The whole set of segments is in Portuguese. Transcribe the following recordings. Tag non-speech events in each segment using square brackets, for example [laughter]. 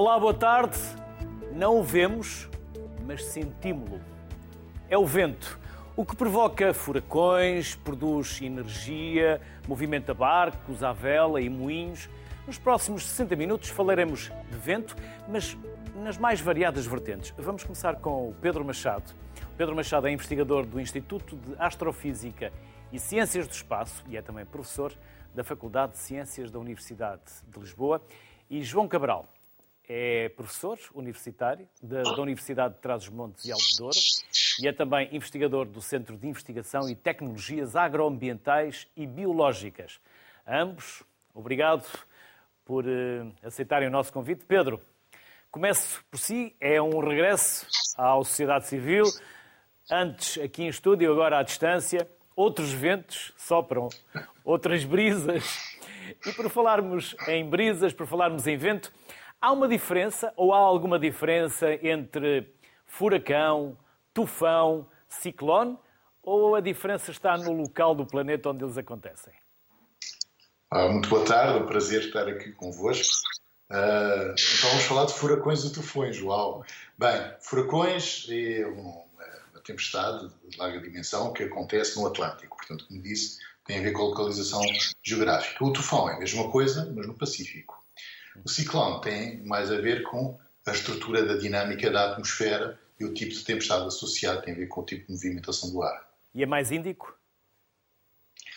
Olá, boa tarde. Não o vemos, mas sentimos-lo. É o vento, o que provoca furacões, produz energia, movimenta barcos à vela e moinhos. Nos próximos 60 minutos falaremos de vento, mas nas mais variadas vertentes. Vamos começar com o Pedro Machado. O Pedro Machado é investigador do Instituto de Astrofísica e Ciências do Espaço e é também professor da Faculdade de Ciências da Universidade de Lisboa. E João Cabral é professor universitário da, da Universidade de Trás-os-Montes e Alto Douro e é também investigador do Centro de Investigação e Tecnologias Agroambientais e Biológicas. Ambos, obrigado por uh, aceitarem o nosso convite. Pedro, começo por si, é um regresso à sociedade civil, antes aqui em estúdio, agora à distância outros ventos sopram, outras brisas. E por falarmos em brisas, por falarmos em vento, há uma diferença ou há alguma diferença entre furacão, tufão, ciclone ou a diferença está no local do planeta onde eles acontecem? Ah, muito boa tarde, é um prazer estar aqui convosco. Uh, então vamos falar de furacões e tufões, uau! Bem, furacões é um tempestade de larga dimensão que acontece no Atlântico. Portanto, como disse, tem a ver com a localização geográfica. O tufão é a mesma coisa, mas no Pacífico. O ciclone tem mais a ver com a estrutura da dinâmica da atmosfera e o tipo de tempestade associado tem a ver com o tipo de movimentação do ar. E é mais índico?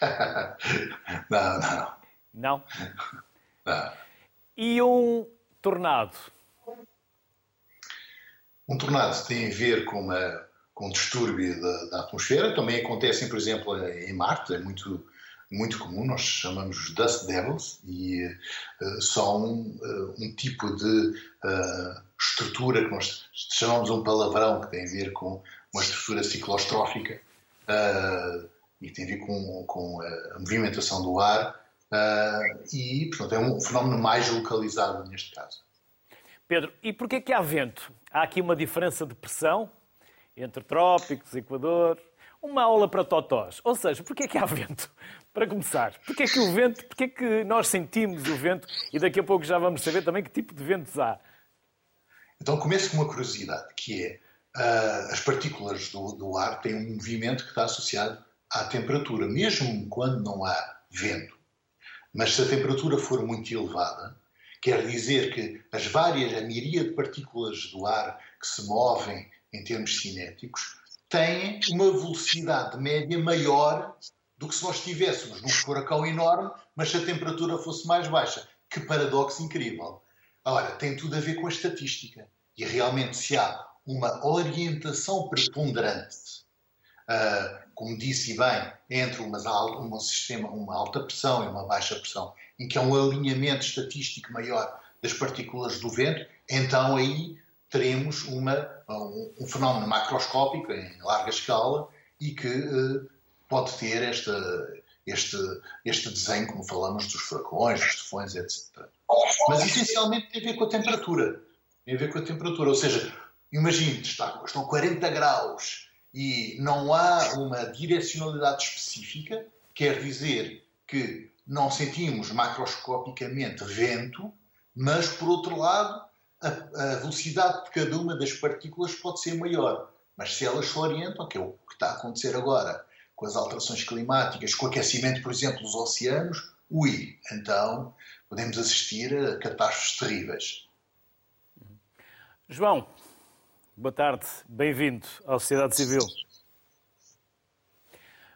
[laughs] não, não. Não? [laughs] Não. E um tornado? Um tornado tem a ver com uma com distúrbio da, da, atmosfera. Também acontecem, por exemplo, em Marte, é muito, muito comum, nós chamamos Dust Devils, e uh, são uh, um tipo de uh, estrutura que nós chamamos um palavrão, que tem a ver com uma estrutura ciclostrófica e tem a ver com, com a movimentação do ar, e, portanto, é um fenómeno mais localizado neste caso. Pedro, e porquê que há vento? Há aqui uma diferença de pressão entre trópicos, Equador. Uma aula para totós. Ou seja, porquê é que há vento? [laughs] Para começar, porquê é que o vento, porquê é que nós sentimos o vento e daqui a pouco já vamos saber também que tipo de ventos há. Então começo com uma curiosidade, que é uh, as partículas do, do ar têm um movimento que está associado à temperatura, mesmo quando não há vento. Mas se a temperatura for muito elevada, quer dizer que as várias, a miríade de partículas do ar que se movem em termos cinéticos, têm uma velocidade média maior do que se nós estivéssemos num furacão enorme, mas se a temperatura fosse mais baixa. Que paradoxo incrível! Ora, tem tudo a ver com a estatística. E realmente, se há uma orientação preponderante, uh, como disse bem, entre umas, um sistema, uma alta pressão e uma baixa pressão, em que há um alinhamento estatístico maior das partículas do vento, então aí teremos uma, um, fenómeno macroscópico em larga escala e que uh, pode ter esta, este, este desenho, como falamos, dos furacões, dos tufões, etc. Mas essencialmente tem a ver com a temperatura. Tem a ver com a temperatura. Ou seja, imagine, está, estão 40 graus e não há uma direcionalidade específica, quer dizer que não sentimos macroscopicamente vento, mas, por outro lado, a, a velocidade de cada uma das partículas pode ser maior. Mas se elas se orientam, que é o que está a acontecer agora com as alterações climáticas, com o aquecimento, por exemplo, dos oceanos, ui, então podemos assistir a catástrofes terríveis. João, boa tarde, bem-vindo à Sociedade Civil.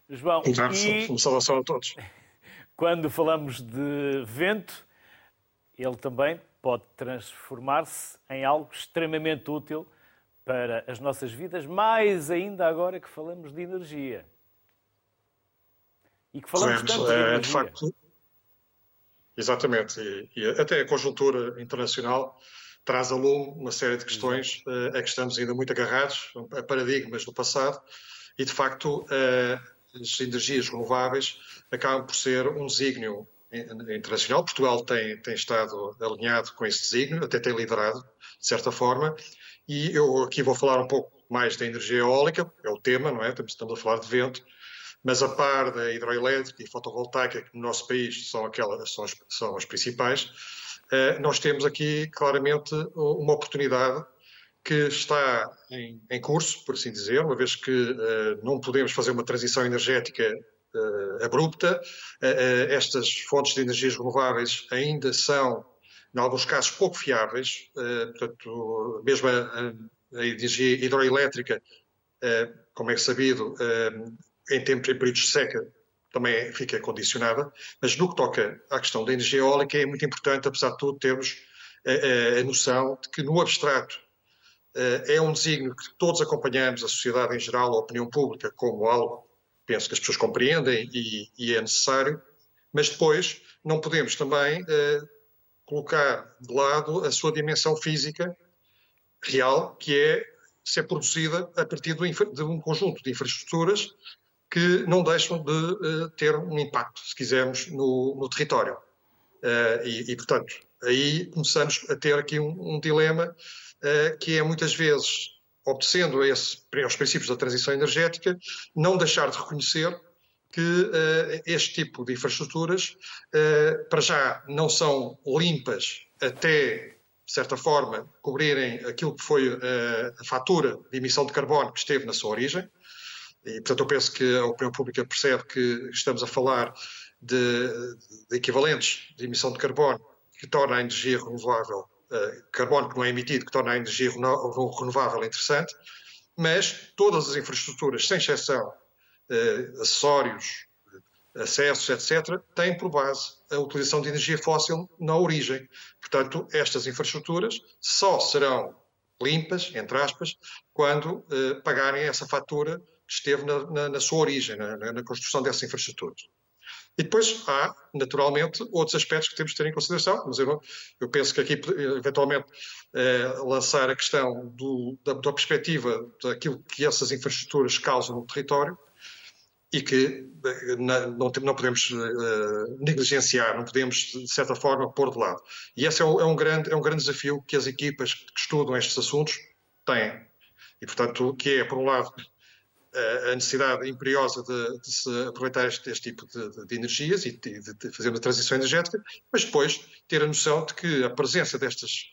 João, e... uma saudação a todos. [laughs] Quando falamos de vento, ele também pode transformar-se em algo extremamente útil para as nossas vidas, mais ainda agora que falamos de energia. E que falamos tanto de, é, de facto, Exatamente, e, e, até a conjuntura internacional traz a lume uma série de questões uh, a que estamos ainda muito agarrados, a paradigmas do passado, e de facto uh, as energias renováveis acabam por ser um desígnio internacional. Portugal tem, tem estado alinhado com esse desígnio, até tem liderado, de certa forma, e eu aqui vou falar um pouco mais da energia eólica, é o tema, não é? Estamos a falar de vento, mas a par da hidroelétrica e fotovoltaica, que no nosso país são, aquelas, são, as, são as principais, nós temos aqui claramente uma oportunidade que está em, em, curso, por assim dizer, uma vez que uh, não podemos fazer uma transição energética abrupta. Uh, estas fontes de energias renováveis ainda são, em alguns casos, pouco fiáveis. portanto, mesmo a, a energia hidroelétrica, como é sabido, em tempos, em períodos de seca, também fica condicionada. Mas no que toca à questão da energia eólica, é muito importante, apesar de tudo, termos a, a noção de que no abstrato eh, é um desígnio que todos acompanhamos, a sociedade em geral, a opinião pública, como algo, penso que as pessoas compreendem e, e é necessário, mas depois não podemos também eh, colocar de lado a sua dimensão física real, que é ser produzida a partir de um conjunto de infraestruturas que não deixam de uh, ter um impacto, se quisermos, no, no território. Uh, e, e, portanto, aí começamos a ter aqui um, um dilema eh, que é muitas vezes, obedecendo a esse, aos princípios da transição energética, não deixar de reconhecer que uh, este tipo de infraestruturas, uh, para já, não são limpas até, de certa forma, cobrirem aquilo que foi uh, a fatura de emissão de carbono que esteve na sua origem. E, portanto, eu penso que a opinião pública percebe que estamos a falar de, de equivalentes de emissão de carbono que torna a energia renovável carbono que não é emitido, que torna a energia renovável interessante, mas todas as infraestruturas, sem exceção, uh, acessórios, acessos, etc., têm por base a utilização de energia fóssil na origem. Portanto, estas infraestruturas só serão limpas, entre aspas, quando uh, pagarem essa fatura que esteve na, na, na sua origem, na, na, construção dessas infraestruturas. E depois há, naturalmente, outros aspectos que temos de ter em consideração, mas eu, eu penso que aqui, eventualmente, eh, lançar a questão do, da, da, perspectiva daquilo que essas infraestruturas causam no território e que eh, não, não podemos eh, negligenciar, não podemos, de certa forma, pôr de lado. E esse é, um, é um grande, é um grande desafio que as equipas que estudam estes assuntos têm. E, portanto, que é, por um lado, a necessidade imperiosa de, de se aproveitar este, este tipo de, de, energias e de, de, fazer uma transição energética, mas depois ter a noção de que a presença destas,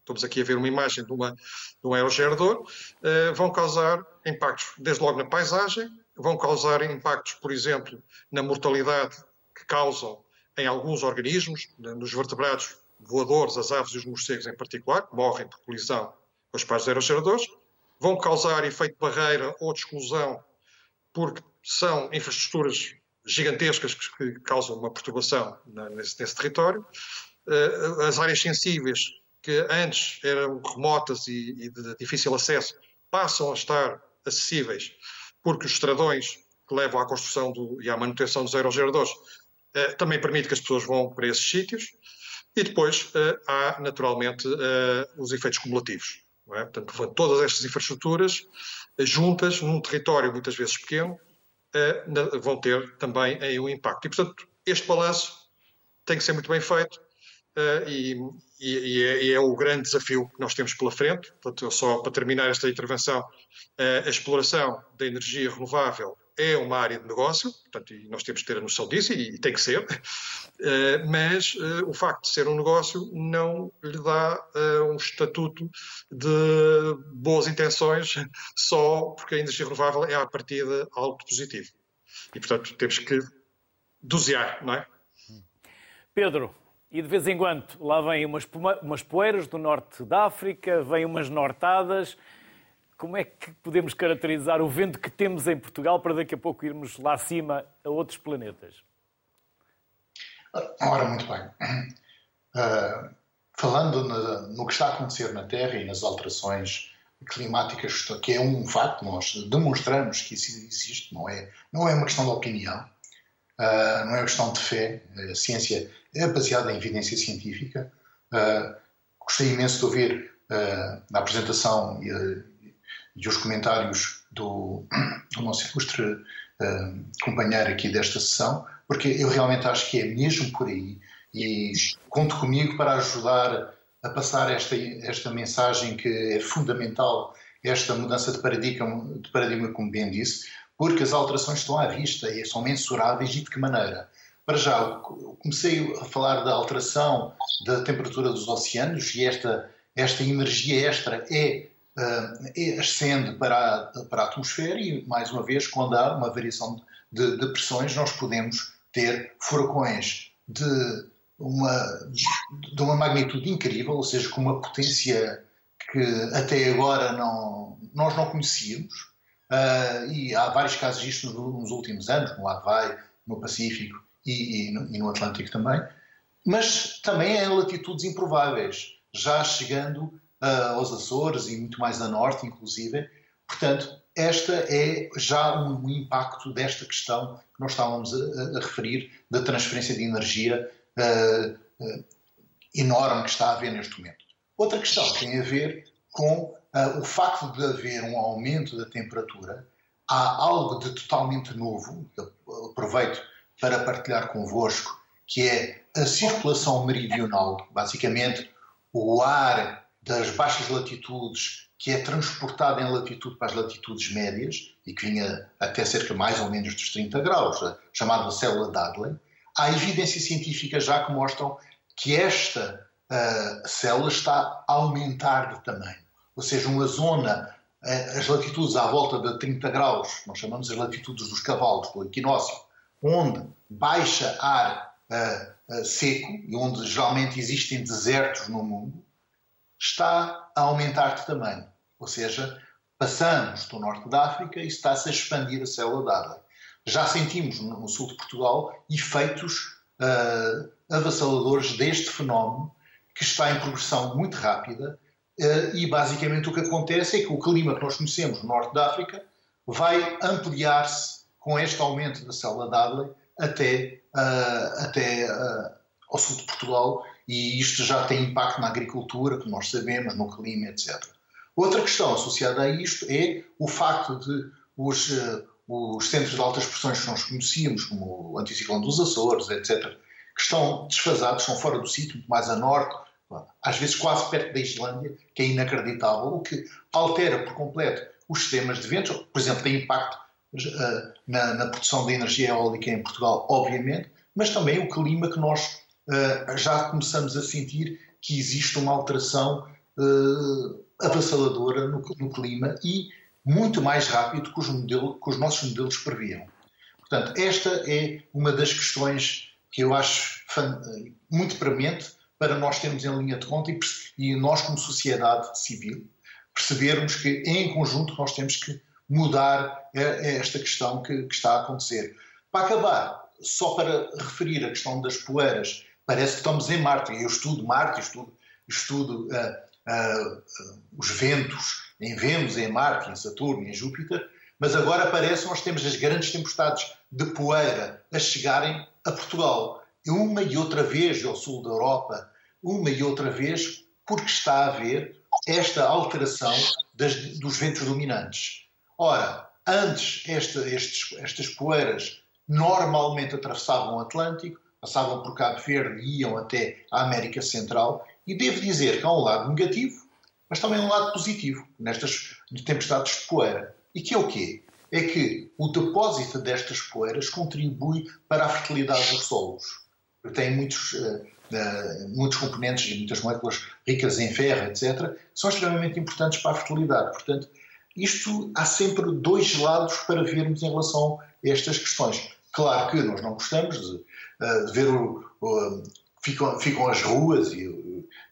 estamos aqui a ver uma imagem de, uma, de um aerogerador, uh, vão causar impactos desde logo na paisagem, vão causar impactos, por exemplo, na mortalidade que causam em alguns organismos, nos vertebrados voadores, as aves e os morcegos em particular, morrem por colisão com os pares aerogeradores, vão causar efeito barreira ou de exclusão, porque são infraestruturas gigantescas que, causam uma perturbação nesse, nesse território. Eh, as áreas sensíveis, que antes eram remotas e, e de difícil acesso, passam a estar acessíveis, porque os estradões que levam à construção do, e à manutenção dos aerogeradores eh, também permite que as pessoas vão para esses sítios. E depois eh, há, naturalmente, os efeitos cumulativos. É? Portanto, todas estas infraestruturas eh, juntas num território muitas vezes pequeno eh, vão ter também um impacto. E, portanto, este balanço tem que ser muito bem feito eh, e, e, é, e, é, o grande desafio que nós temos pela frente. Portanto, só para terminar esta intervenção, a exploração da energia renovável é uma área de negócio, portanto, e nós temos que ter a noção disso, e, tem que ser, uh, [laughs] mas uh, o facto de ser um negócio não lhe dá uh, um estatuto de boas intenções [laughs] só porque a energia renovável é, à partida, algo positivo. E, portanto, temos que dosear, não é? Pedro, e de vez em quando lá vêm umas, umas poeiras do norte da África, vêm umas nortadas como é que podemos caracterizar o vento que temos em Portugal para daqui a pouco irmos lá acima a outros planetas? Ora, muito bem. Uh, falando no, no, que está a acontecer na Terra e nas alterações climáticas, que é um facto, nós demonstramos que isso existe, não é, não é uma questão de opinião, uh, não é uma questão de fé, a ciência é baseada em evidência científica. Uh, gostei imenso de ouvir na apresentação e os comentários do, do nosso ilustre uh, companheiro aqui desta sessão, porque eu realmente acho que é mesmo por aí e conto comigo para ajudar a passar esta, esta mensagem que é fundamental, esta mudança de paradigma, de paradigma, como bem disse, porque as alterações estão à vista e são mensuráveis e de que maneira? para já, comecei a falar da alteração da temperatura dos oceanos e esta, esta energia extra é, é ascende para a, para a atmosfera e, mais uma vez, quando há uma variação de, de pressões, nós podemos ter furacões de uma, de uma magnitude incrível, ou seja, com uma potência que até agora não, nós não conhecíamos. Uh, e há vários casos disto nos, últimos anos, no Havaí, no Pacífico e, e, no, e no Atlântico também, mas também em latitudes improváveis, já chegando uh, aos Açores e muito mais a norte, inclusive. Portanto, esta é já um, impacto desta questão que nós estávamos a, a referir, da transferência de energia uh, uh, enorme que está a haver neste momento. Outra questão tem a ver com uh, o facto de haver um aumento da temperatura. Há algo de totalmente novo, aproveito para partilhar convosco, que é a circulação meridional, basicamente o ar das baixas latitudes que é transportado em latitude para as latitudes médias e que vinha até cerca mais ou menos dos 30 graus, a chamada célula Dudley, há evidências científicas já que mostram que esta uh, célula está a aumentar de tamanho. Ou seja, uma zona, uh, as latitudes à volta de 30 graus, nós chamamos as latitudes dos cavalos, do equinócio, onde baixa ar uh, seco e onde geralmente existem desertos no mundo, está a aumentar de tamanho. Ou seja, passamos do norte da África e está-se a expandir a célula d'água. Já sentimos no sul de Portugal efeitos uh, avassaladores deste fenómeno que está em progressão muito rápida uh, e basicamente o que acontece é que o clima que nós conhecemos no norte da África vai ampliar-se com este aumento da célula d'água até, uh, até ao sul de Portugal e isto já tem impacto na agricultura, como nós sabemos, no clima, etc. Outra questão associada a isto é o facto de os, uh, os centros de altas pressões que nós conhecíamos, como o anticiclone dos Açores, etc., que estão desfasados, são fora do sítio, muito mais a norte, às vezes quase perto da Islândia, que é inacreditável, o que altera por completo os sistemas de ventos, por exemplo, tem impacto uh, na, na, produção de energia eólica em Portugal, obviamente, mas também o clima que nós uh, já começamos a sentir que existe uma alteração uh, avassaladora no, no, clima e muito mais rápido que os, modelo, que os nossos modelos previam. Portanto, esta é uma das questões que eu acho muito premente para nós termos em linha de conta e, e nós, como sociedade civil, percebermos que em conjunto nós temos que mudar esta questão que, que, está a acontecer. Para acabar, só para referir a questão das poeiras, parece que estamos em Marte. Eu estudo Marte, estudo, estudo uh, uh, os ventos em Vênus, em Marte, em Saturno, em Júpiter, mas agora parece que nós temos as grandes tempestades de poeira a chegarem a Portugal. Uma e outra vez ao sul da Europa, uma e outra vez, porque está a haver esta alteração das, dos ventos dominantes. Ora, antes esta, estes, estas poeiras normalmente atravessavam o Atlântico, passavam por Cabo Verde e iam até a América Central e devo dizer que há um lado negativo, mas também um lado positivo nestas tempestades de poeira. E que é o quê? É que o depósito destas poeiras contribui para a fertilidade dos solos. Tem muitos, uh, muitos componentes e muitas moléculas ricas em ferro, etc., que são extremamente importantes para a fertilidade. Portanto, isto há sempre dois lados para vermos em relação a estas questões. Claro que nós não gostamos de, uh, de ver o, o, ficam, ficam as ruas e,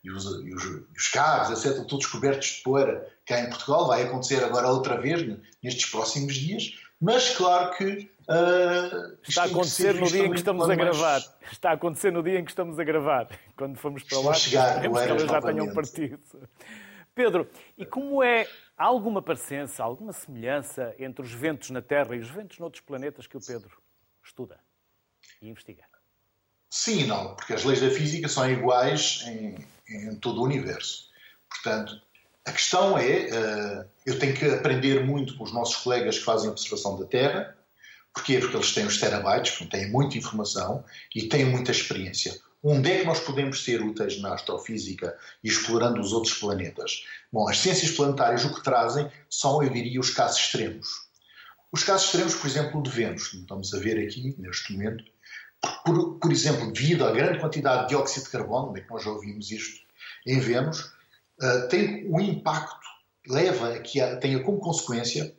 e, os, e, os, e, os, carros, etc., todos cobertos de poeira cá em Portugal. Vai acontecer agora outra vez nestes próximos dias, mas claro que. Uh, Está a acontecer no dia em que estamos a gravar. Está a acontecer no dia em que estamos a gravar. [laughs] Quando formos para lá, chegar, que elas já tenham partido. Pedro, e como é. Há alguma parecença, alguma semelhança entre os ventos na Terra e os ventos noutros planetas que o Pedro estuda e investiga? Sim e não, porque as leis da física são iguais em, em todo o universo. Portanto, a questão é, uh, eu tenho que aprender muito com os nossos colegas que fazem observação da Terra. Porquê? Porque eles têm os terabytes, têm muita informação e têm muita experiência. Onde é que nós podemos ser úteis na astrofísica e explorando os outros planetas? Bom, as ciências planetárias o que trazem são, eu diria, os casos extremos. Os casos extremos, por exemplo, de Vênus, estamos a ver aqui neste momento, por, por exemplo, devido à grande quantidade de dióxido de carbono, é que nós já ouvimos isto em Vênus, uh, tem um impacto, leva a que há, tenha como consequência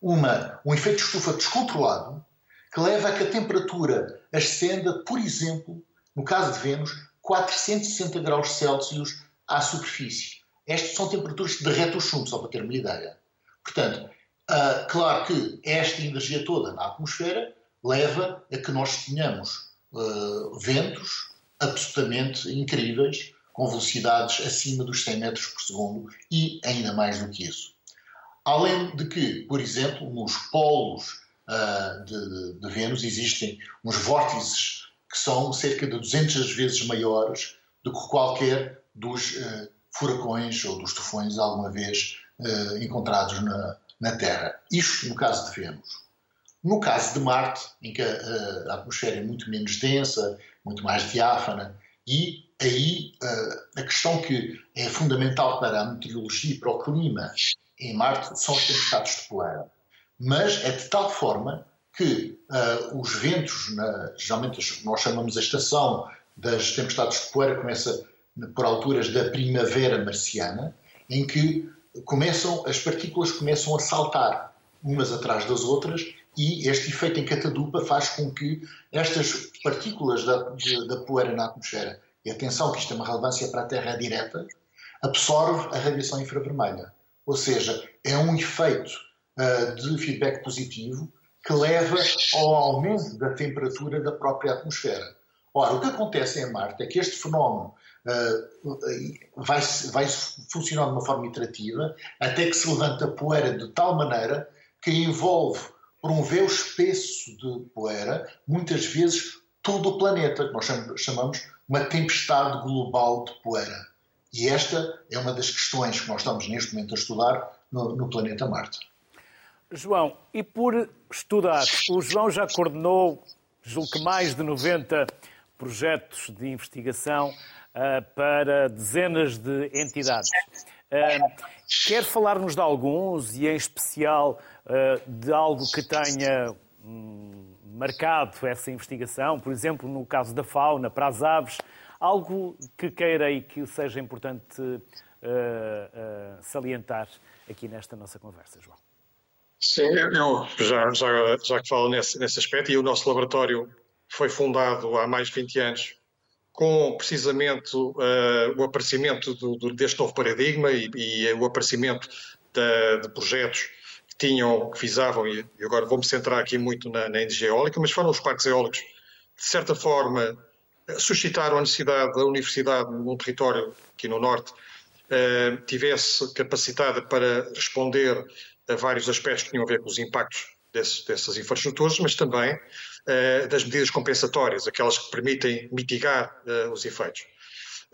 uma, um efeito de estufa descontrolado que leva a que a temperatura ascenda, por exemplo, no caso de Vênus, 460 graus Celsius à superfície. Estas são temperaturas que derretem o chumbo, só para ter uma ideia. Portanto, uh, claro que esta energia toda na atmosfera leva a que nós tenhamos uh, ventos absolutamente incríveis, com velocidades acima dos 100 metros por segundo e ainda mais do que isso. Além de que, por exemplo, nos polos uh, de, de, Vênus existem uns vórtices que são cerca de 200 vezes maiores do que qualquer dos uh, furacões ou dos tufões alguma vez uh, encontrados na, na Terra. Isto no caso de Vênus. No caso de Marte, em que a, a atmosfera é muito menos densa, muito mais diáfana, e aí a questão que é fundamental para a meteorologia e para o clima em Marte são as tempestades de poeira. Mas é de tal forma que uh, os ventos, na, geralmente nós chamamos a estação das tempestades de poeira, começa por alturas da primavera marciana, em que começam, as partículas começam a saltar umas atrás das outras e este efeito em catadupa faz com que estas partículas da, de, da poeira na atmosfera, e atenção que isto é uma relevância para a Terra direta, absorve a radiação infravermelha. Ou seja, é um efeito uh, de feedback positivo que leva ao aumento da temperatura da própria atmosfera. Ora, o que acontece em Marte é que este fenómeno uh, vai, vai funcionar de uma forma iterativa até que se levanta poeira de tal maneira que envolve por um véu espesso de poeira, muitas vezes todo o planeta, que nós chamamos uma tempestade global de poeira. E esta é uma das questões que nós estamos neste momento a estudar no, no planeta Marte. João, e por estudar, o João já coordenou, julgo que mais de 90 projetos de investigação uh, para dezenas de entidades. Quer falar-nos de alguns e, em especial, uh, de algo que tenha um, marcado essa investigação? Por exemplo, no caso da fauna, para as aves, algo que queira e que seja importante salientar aqui nesta nossa conversa, João? Sim, eu já, já, já que falo nesse, nesse aspecto, e o nosso laboratório foi fundado há mais de 20 anos com precisamente uh, o aparecimento do, do, deste novo paradigma e, e o aparecimento de, projetos que tinham, que visavam, e agora vou-me centrar aqui muito na, na energia eólica, mas foram os parques eólicos que, de certa forma, suscitaram a necessidade da universidade num território aqui no norte uh, tivesse capacitada para responder a vários aspectos que tinham a ver com os impactos desse, dessas infraestruturas, mas também das medidas compensatórias, aquelas que permitem mitigar uh, os efeitos.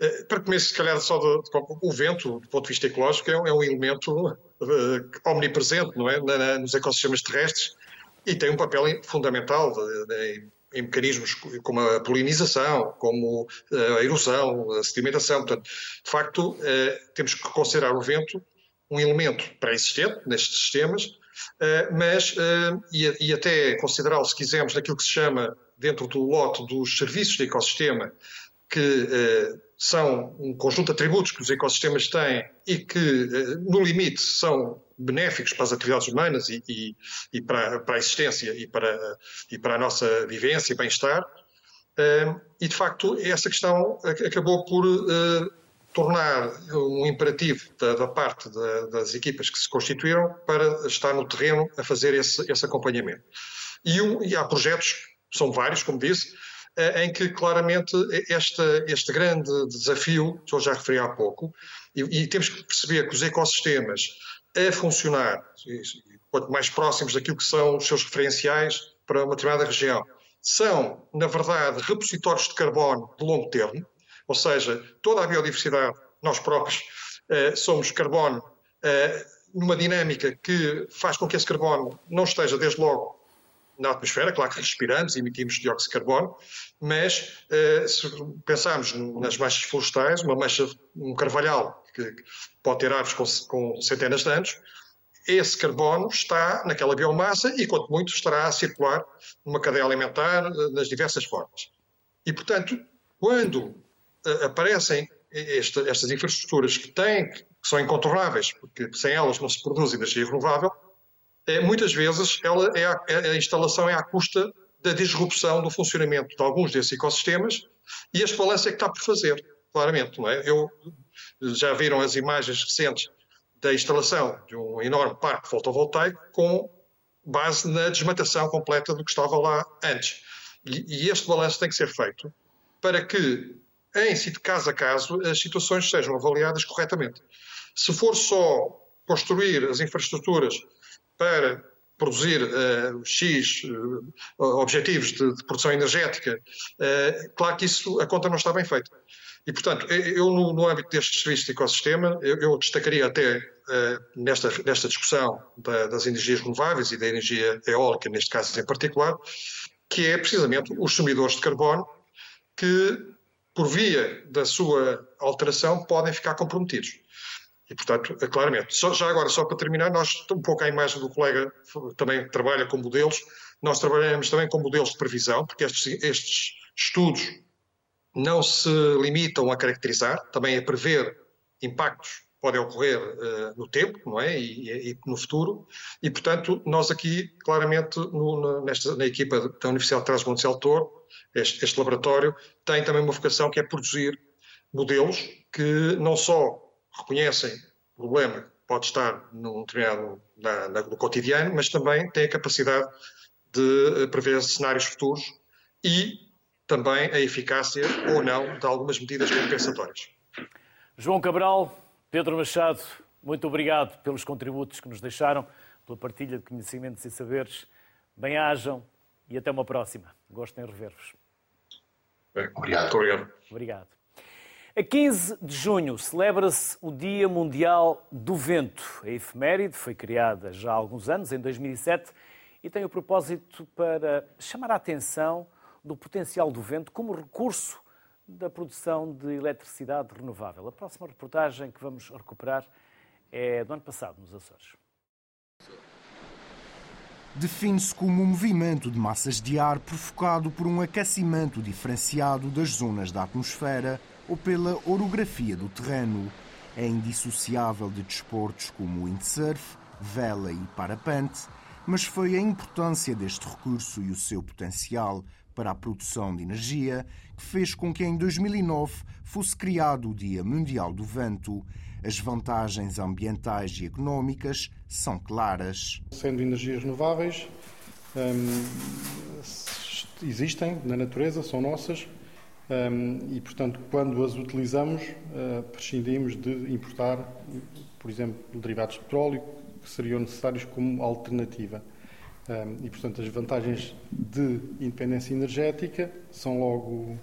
Uh, para começar, se calhar, só o vento, do ponto de vista ecológico, é, é um elemento omnipresente não é? Na, nos ecossistemas terrestres e tem um papel fundamental de, de, em mecanismos como a polinização, como a erosão, a sedimentação. Portanto, de facto, temos que considerar o vento um elemento pré-existente nestes sistemas, eh, mas, eh, e até considerá-lo, se quisermos, naquilo que se chama, dentro do lote dos serviços de ecossistema, que eh, são um conjunto de atributos que os ecossistemas têm e que, no limite, são benéficos para as atividades humanas e, e, e para, para, a existência e para, e para a nossa vivência e bem-estar. E, de facto, essa questão acabou por tornar um imperativo da, da parte da, das equipas que se constituíram para estar no terreno a fazer esse, esse acompanhamento. E, um, e, há projetos, são vários, como disse, eh, em que claramente este, este grande desafio, que eu já referi há pouco, e, e temos que perceber que os ecossistemas a funcionar, quanto mais próximos daquilo que são os seus referenciais para uma determinada região, são, na verdade, repositórios de carbono de longo termo, ou seja, toda a biodiversidade, nós próprios uh, somos carbono uh, numa dinâmica que faz com que esse carbono não esteja desde logo na atmosfera, claro que respiramos e emitimos dióxido de carbono, mas uh, se pensarmos nas manchas florestais, uma mancha, um carvalhal que, pode ter árvores com, com, centenas de anos, esse carbono está naquela biomassa e, quanto muito, estará a circular numa cadeia alimentar nas diversas formas. E, portanto, quando aparecem esta, estas infraestruturas que têm, que são incontornáveis, porque sem elas não se produz energia renovável, é, muitas vezes ela é a, é, a instalação é à custa da disrupção do funcionamento de alguns desses ecossistemas e este balanço é que está por fazer, claramente. Não é? Eu, já viram as imagens recentes da instalação de um enorme parque fotovoltaico com base na desmatação completa do que estava lá antes. E, e este balanço tem que ser feito para que, em caso a caso, as situações sejam avaliadas corretamente. Se for só construir as infraestruturas para produzir uh, X uh, objetivos de, de, produção energética, uh, claro que isso, a conta não está bem feita. E, portanto, eu, no, no âmbito deste serviço de ecossistema, eu, eu destacaria até nesta, nesta discussão da, das energias renováveis e da energia eólica, neste caso em particular, que é precisamente os sumidores de carbono que, por via da sua alteração, podem ficar comprometidos. E, portanto, é claramente. Só, já agora, só para terminar, nós, um pouco a imagem do colega também trabalha com modelos, nós trabalhamos também com modelos de previsão, porque estes, estes estudos não se limitam a caracterizar, também a prever impactos que podem ocorrer uh, no tempo, não é? E, e, no futuro. E, portanto, nós aqui, claramente, no, na, nesta, na equipa da Universidade de Trás-Montes Toro, este, este laboratório tem também uma vocação que é produzir modelos que não só reconhecem o problema que pode estar num determinado na, na, no cotidiano, mas também têm a capacidade de eh, prever cenários futuros e também a eficácia ou não de algumas medidas compensatórias. João Cabral, Pedro Machado, muito obrigado pelos contributos que nos deixaram, pela partilha de conhecimentos e saberes. Bem-ajam e até uma próxima. Gosto em rever-vos. Obrigado. Muito obrigado. Obrigado. A 15 de junho celebra-se o Dia Mundial do Vento. A efeméride foi criada já há alguns anos, em 2007, e tem o propósito para chamar a atenção do potencial do vento como recurso da produção de eletricidade renovável. A próxima reportagem que vamos recuperar é do ano passado, nos Açores. Define-se como um movimento de massas de ar provocado por um aquecimento diferenciado das zonas da atmosfera ou pela orografia do terreno. É indissociável de desportos como windsurf, vela e parapente, mas foi a importância deste recurso e o seu potencial para a produção de energia que fez com que em 2009 fosse criado o Dia Mundial do Vento. As vantagens ambientais e económicas são claras. Sendo energias renováveis, hum, existem na natureza, são nossas, e, portanto, quando as utilizamos, uh, prescindimos de importar, por exemplo, derivados de petróleo que seriam necessários como alternativa. e, portanto, as vantagens de independência energética são logo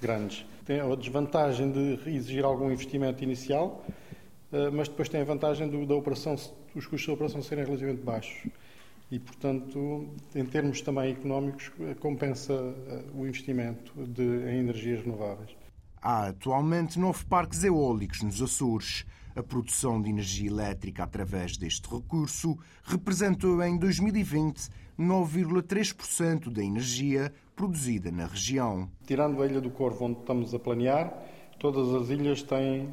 grandes. Tem a desvantagem de exigir algum investimento inicial, mas depois tem a vantagem do, da operação, os custos da operação serem relativamente baixos e, portanto, em termos também económicos, compensa eh, o investimento de, em energias renováveis. Há atualmente nove parques eólicos nos Açores. A produção de energia elétrica através deste recurso representou em 2020 9,3% da energia produzida na região. Tirando a Ilha do Corvo, onde estamos a planear, todas as ilhas têm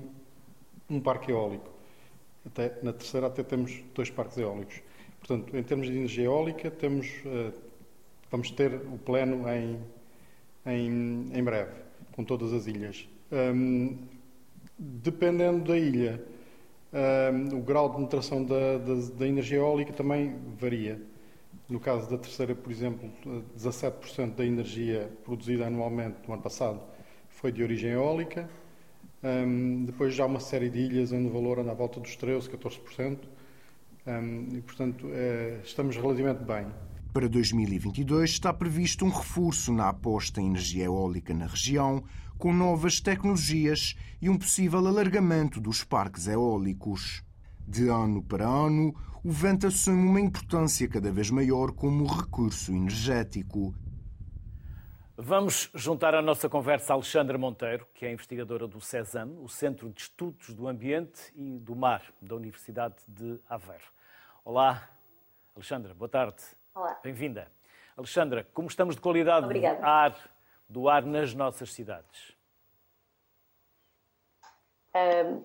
um parque eólico. Até, na terceira até temos dois parques eólicos. Portanto, em termos de energia eólica, temos, uh, vamos ter o pleno em, em, em breve, com todas as ilhas. Dependendo da ilha, o grau de penetração da, da, da, energia eólica também varia. No caso da terceira, por exemplo, 17% da energia produzida anualmente no ano passado foi de origem eólica. Um, depois já há uma série de ilhas onde o valor anda à volta dos 13%, 14% e, portanto, eh, estamos relativamente bem. Para 2022 está previsto um reforço na aposta em energia eólica na região, com novas tecnologias e um possível alargamento dos parques eólicos. De ano para ano, o vento assume uma importância cada vez maior como recurso energético. Vamos juntar à nossa conversa a Alexandra Monteiro, que é investigadora do CESAM, o Centro de Estudos do Ambiente e do Mar, da Universidade de Aveiro. Olá, Alexandra, boa tarde. Olá. Bem-vinda. Alexandra, como estamos de qualidade Obrigada. do ar, do ar nas nossas cidades?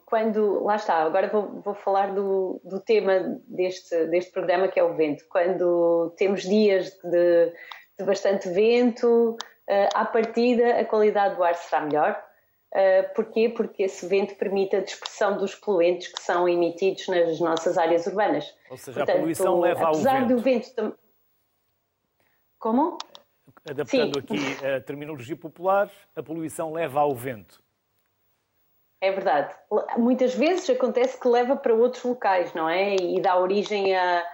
quando, lá está, agora vou, vou falar do, do, tema deste, deste programa que é o vento. Quando temos dias de, de bastante vento, uh, à partida a qualidade do ar será melhor. Uh, porquê? Porque esse vento permite a dispersão dos poluentes que são emitidos nas nossas áreas urbanas. Ou seja, Portanto, a poluição leva ao vento. Apesar do vento... Como? Adaptando Sim. aqui a terminologia popular, a poluição leva ao vento. É verdade. Muitas vezes acontece que leva para outros locais, não é? E dá origem a,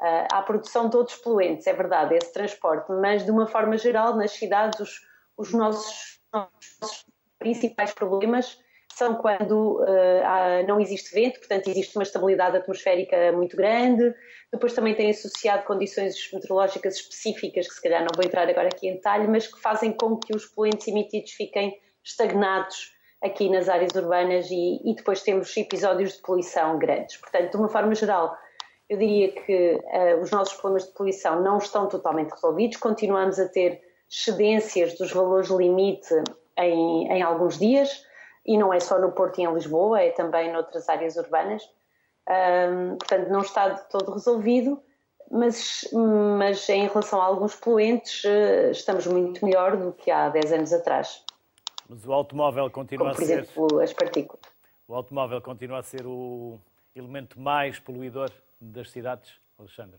a, à produção de outros poluentes, é verdade, esse transporte. Mas, de uma forma geral, nas cidades, os, os nossos, nossos, principais problemas são quando uh, há, não existe vento, portanto, existe uma estabilidade atmosférica muito grande. Depois também tem associado condições meteorológicas específicas, que se calhar não vou entrar agora aqui em detalhe, mas que fazem com que os poluentes emitidos fiquem estagnados aqui nas áreas urbanas e, e, depois temos episódios de poluição grandes. Portanto, de uma forma geral, eu diria que uh, os nossos problemas de poluição não estão totalmente resolvidos, continuamos a ter excedências dos valores limite em, em alguns dias, e não é só no Porto e em Lisboa, é também noutras áreas urbanas. Um, portanto, não está de todo resolvido, mas, mas em relação a alguns poluentes, uh, estamos muito melhor do que há 10 anos atrás. Mas o automóvel continua Como, por a ser. exemplo, as partículas. O automóvel continua a ser o elemento mais poluidor das cidades, Alexandra?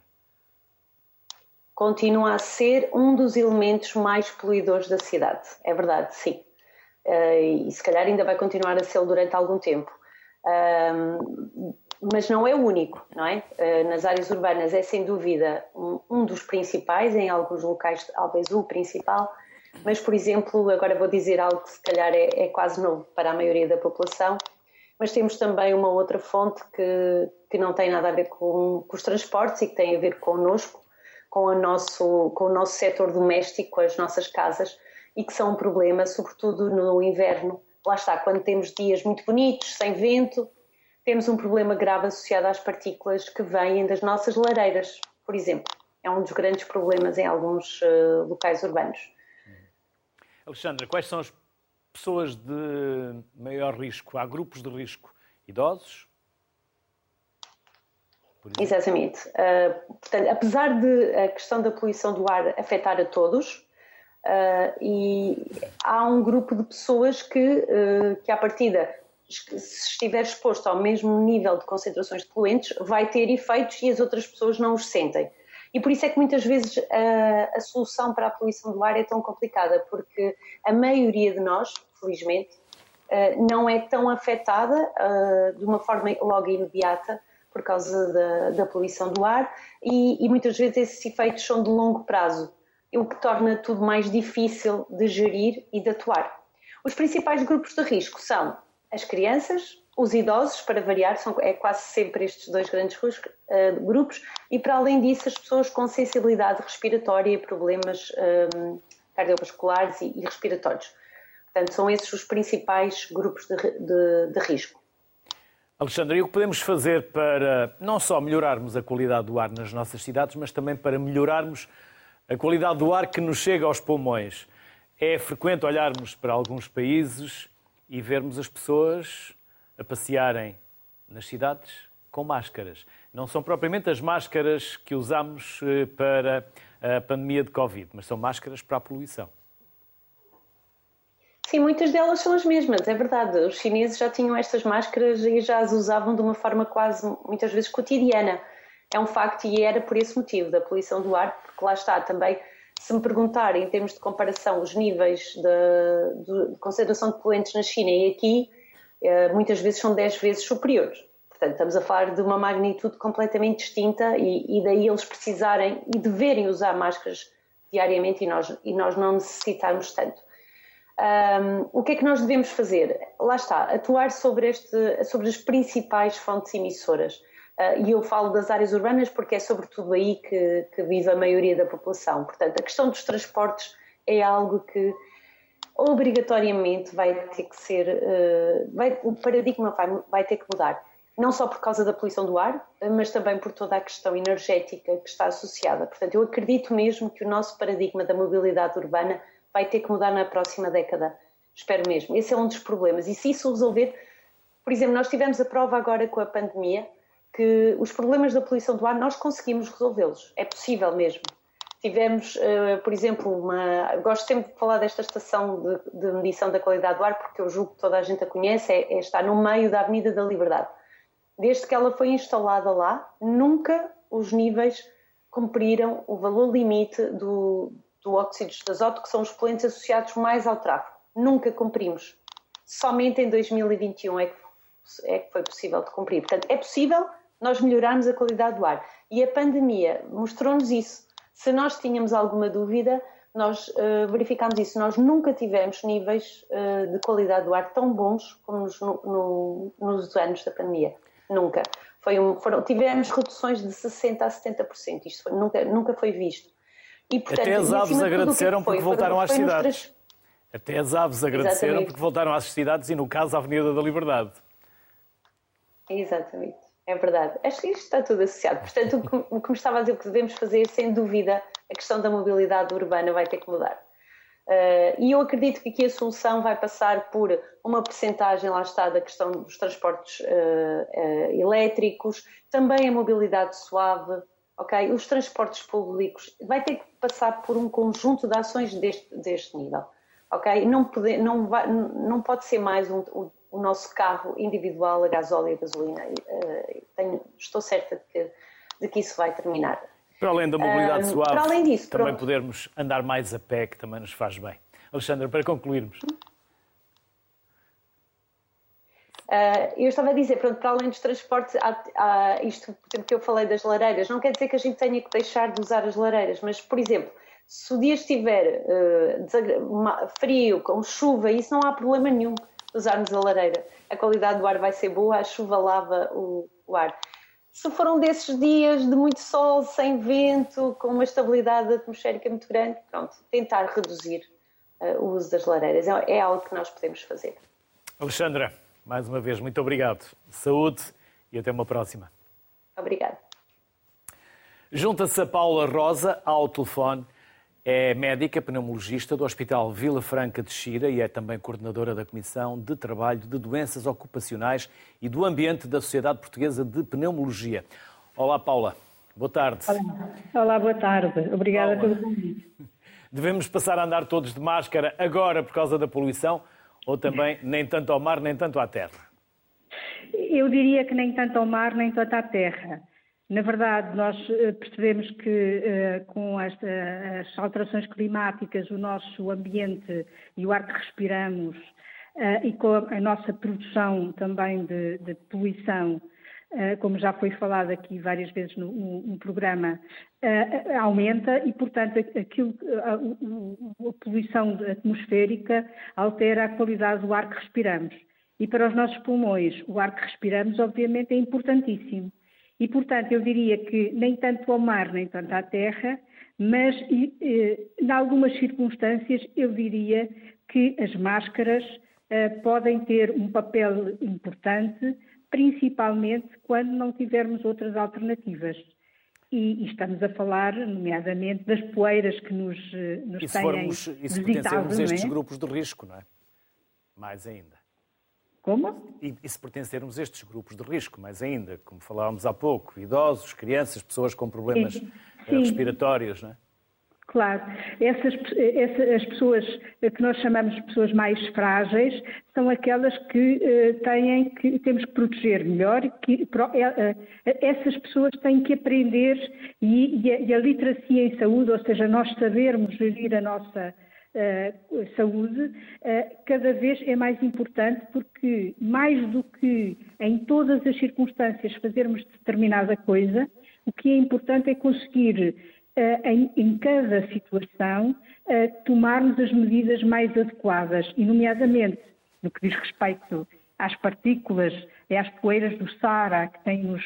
Continua a ser um dos elementos mais poluidores da cidade, é verdade, sim. Uh, e se calhar ainda vai continuar a ser durante algum tempo. Uh, mas não é o único, não é? Uh, nas áreas urbanas é sem dúvida um, um, dos principais, em alguns locais talvez o principal, mas, por exemplo, agora vou dizer algo que se calhar é, é quase novo para a maioria da população, mas temos também uma outra fonte que, que não tem nada a ver com, com os transportes e que tem a ver connosco, com, a nosso, com o nosso setor doméstico, as nossas casas, e que são um problema, sobretudo no inverno. Lá está, quando temos dias muito bonitos, sem vento, temos um problema grave associado às partículas que vêm das nossas lareiras, por exemplo. É um dos grandes problemas em alguns uh, locais urbanos. Alexandra, quais são as pessoas de maior risco? Há grupos de risco? Idosos? Exatamente. Uh, portanto, apesar de a questão da poluição do ar afetar a todos, uh, e há um grupo de pessoas que, uh, que à partida, se estiver exposto ao mesmo nível de concentrações de poluentes, vai ter efeitos e as outras pessoas não os sentem. E por isso é que muitas vezes a, a solução para a poluição do ar é tão complicada, porque a maioria de nós, felizmente, não é tão afetada de uma forma logo imediata por causa da, da poluição do ar e, e, muitas vezes esses efeitos são de longo prazo, o que torna tudo mais difícil de gerir e de atuar. Os principais grupos de risco são as crianças, os idosos, para variar, são, é quase sempre estes dois grandes uh, grupos, e para além disso, as pessoas com sensibilidade respiratória e problemas um, eh, cardiovasculares e, e, respiratórios. Portanto, são esses os principais grupos de, de, de risco. Alexandre, e o que podemos fazer para não só melhorarmos a qualidade do ar nas nossas cidades, mas também para melhorarmos a qualidade do ar que nos chega aos pulmões? É frequente olharmos para alguns países e vermos as pessoas a passearem nas cidades com máscaras. Não são propriamente as máscaras que usamos eh, para a pandemia de Covid, mas são máscaras para a poluição. Sim, muitas delas são as mesmas, é verdade. Os chineses já tinham estas máscaras e já as usavam de uma forma quase, muitas vezes, cotidiana. É um facto e era por esse motivo, da poluição do ar, porque lá está também, se me perguntarem em termos de comparação os níveis de, de concentração de poluentes na China e aqui, muitas vezes são 10 vezes superiores. Portanto, estamos a falar de uma magnitude completamente distinta e, e daí eles precisarem e deverem usar máscaras diariamente e nós, e nós não necessitarmos tanto. Um, o que é que nós devemos fazer? Lá está, atuar sobre, este, sobre as principais fontes emissoras. Uh, e eu falo das áreas urbanas porque é sobretudo aí que, que vive a maioria da população. Portanto, a questão dos transportes é algo que obrigatoriamente vai ter que ser, uh, vai, o paradigma vai, vai ter que mudar. não só por causa da poluição do ar, mas também por toda a questão energética que está associada. Portanto, eu acredito mesmo que o nosso paradigma da mobilidade urbana vai ter que mudar na próxima década. Espero mesmo. Esse é um dos problemas. E se isso resolver, por exemplo, nós tivemos a prova agora com a pandemia que os problemas da poluição do ar nós conseguimos resolvê-los. É possível mesmo. Tivemos, uh, por exemplo, uma. Gosto sempre de falar desta estação de, de, medição da qualidade do ar, porque eu julgo que toda a gente a conhece, é, é, está no meio da Avenida da Liberdade. Desde que ela foi instalada lá, nunca os níveis cumpriram o valor limite do, do óxido de azoto, que são os poluentes associados mais ao tráfego. Nunca cumprimos. Somente em 2021 é que, é que foi possível de cumprir. Portanto, é possível nós melhorarmos a qualidade do ar. E a pandemia mostrou-nos isso se nós tínhamos alguma dúvida, nós uh, verificámos isso. Nós nunca tivemos níveis uh, de qualidade do ar tão bons como nos, no, no, nos anos da pandemia. Nunca. Foi um, foram, tivemos reduções de 60% a 70%. Isto foi, nunca, nunca foi visto. E, portanto, Até as aves agradeceram porque voltaram às cidades. Até as aves agradeceram Exatamente. porque voltaram às cidades e, no caso, à Avenida da Liberdade. Exatamente. É verdade. Acho que isto está tudo associado. Portanto, o que, o me estava a dizer que devemos fazer, sem dúvida, a questão da mobilidade urbana vai ter que mudar. Uh, e eu acredito que aqui a solução vai passar por uma percentagem, lá está, da questão dos transportes uh, uh, elétricos, também a mobilidade suave, ok? Os transportes públicos, vai ter que passar por um conjunto de ações deste, deste nível, ok? Não pode, não, vai, não pode ser mais um o nosso carro individual a gasóleo e a gasolina. Eh, tenho, estou certa de que, de que isso vai terminar. Para além da mobilidade uh, suave, para além disso, também pronto. podermos andar mais a pé, que também nos faz bem. Alexandra, para concluirmos. Uh, eu estava a dizer, pronto, para além dos transportes, há, há isto por exemplo, que eu falei das lareiras, não quer dizer que a gente tenha que deixar de usar as lareiras, mas, por exemplo, se o dia estiver uh, frio, com chuva, isso não há problema nenhum usarmos a lareira. A qualidade do ar vai ser boa, a chuva lava o, o ar. Se for um desses dias de muito sol, sem vento, com uma estabilidade atmosférica muito grande, pronto, tentar reduzir uh, o uso das lareiras. É, é algo que nós podemos fazer. Alexandra, mais uma vez, muito obrigado. Saúde e até uma próxima. Obrigada. Junta-se a Paula Rosa ao telefone é médica pneumologista do Hospital Vila Franca de Xira e é também coordenadora da Comissão de Trabalho de Doenças Ocupacionais e do Ambiente da Sociedade Portuguesa de Pneumologia. Olá, Paula. Boa tarde. Olá, Olá boa tarde. Obrigada Paula. pelo convite. [laughs] Devemos passar a andar todos de máscara agora por causa da poluição ou também nem tanto ao mar, nem tanto à terra? Eu diria que nem tanto ao mar, nem tanto à terra. Na verdade, nós eh, percebemos que eh, com as alterações climáticas, o nosso ambiente e o ar que respiramos eh, e com a nossa produção também de, de poluição, como já foi falado aqui várias vezes no, no, no programa, aumenta e, portanto, aquilo, a, a poluição atmosférica altera a qualidade do ar que respiramos. E para os nossos pulmões, o ar que respiramos, obviamente, é importantíssimo. E, portanto, eu diria que nem tanto ao mar, nem tanto à terra, mas em algumas circunstâncias eu diria que as máscaras eh, podem ter um papel importante, principalmente quando não tivermos outras alternativas. E, e, estamos a falar, nomeadamente, das poeiras que nos, eh, nos e se têm formos, E se pertencermos a estes é? grupos de risco, não é? Mais ainda. Como? E, e, se pertencermos a estes grupos de risco, mais ainda, como falávamos há pouco, idosos, crianças, pessoas com problemas Sim. Eh, respiratórios, não é? Claro, essas, essas, as pessoas que nós chamamos de pessoas mais frágeis são aquelas que uh, têm que temos que proteger melhor. Que, uh, essas pessoas têm que aprender e, e, a, e, a, literacia em saúde, ou seja, nós sabermos gerir a nossa saúde, uh, cada vez é mais importante porque, mais do que em todas as circunstâncias fazermos determinada coisa, o que é importante é conseguir, uh, em, cada situação, tomarmos as medidas mais adequadas, e, nomeadamente, no que diz respeito às partículas e às poeiras do Sara, que têm-nos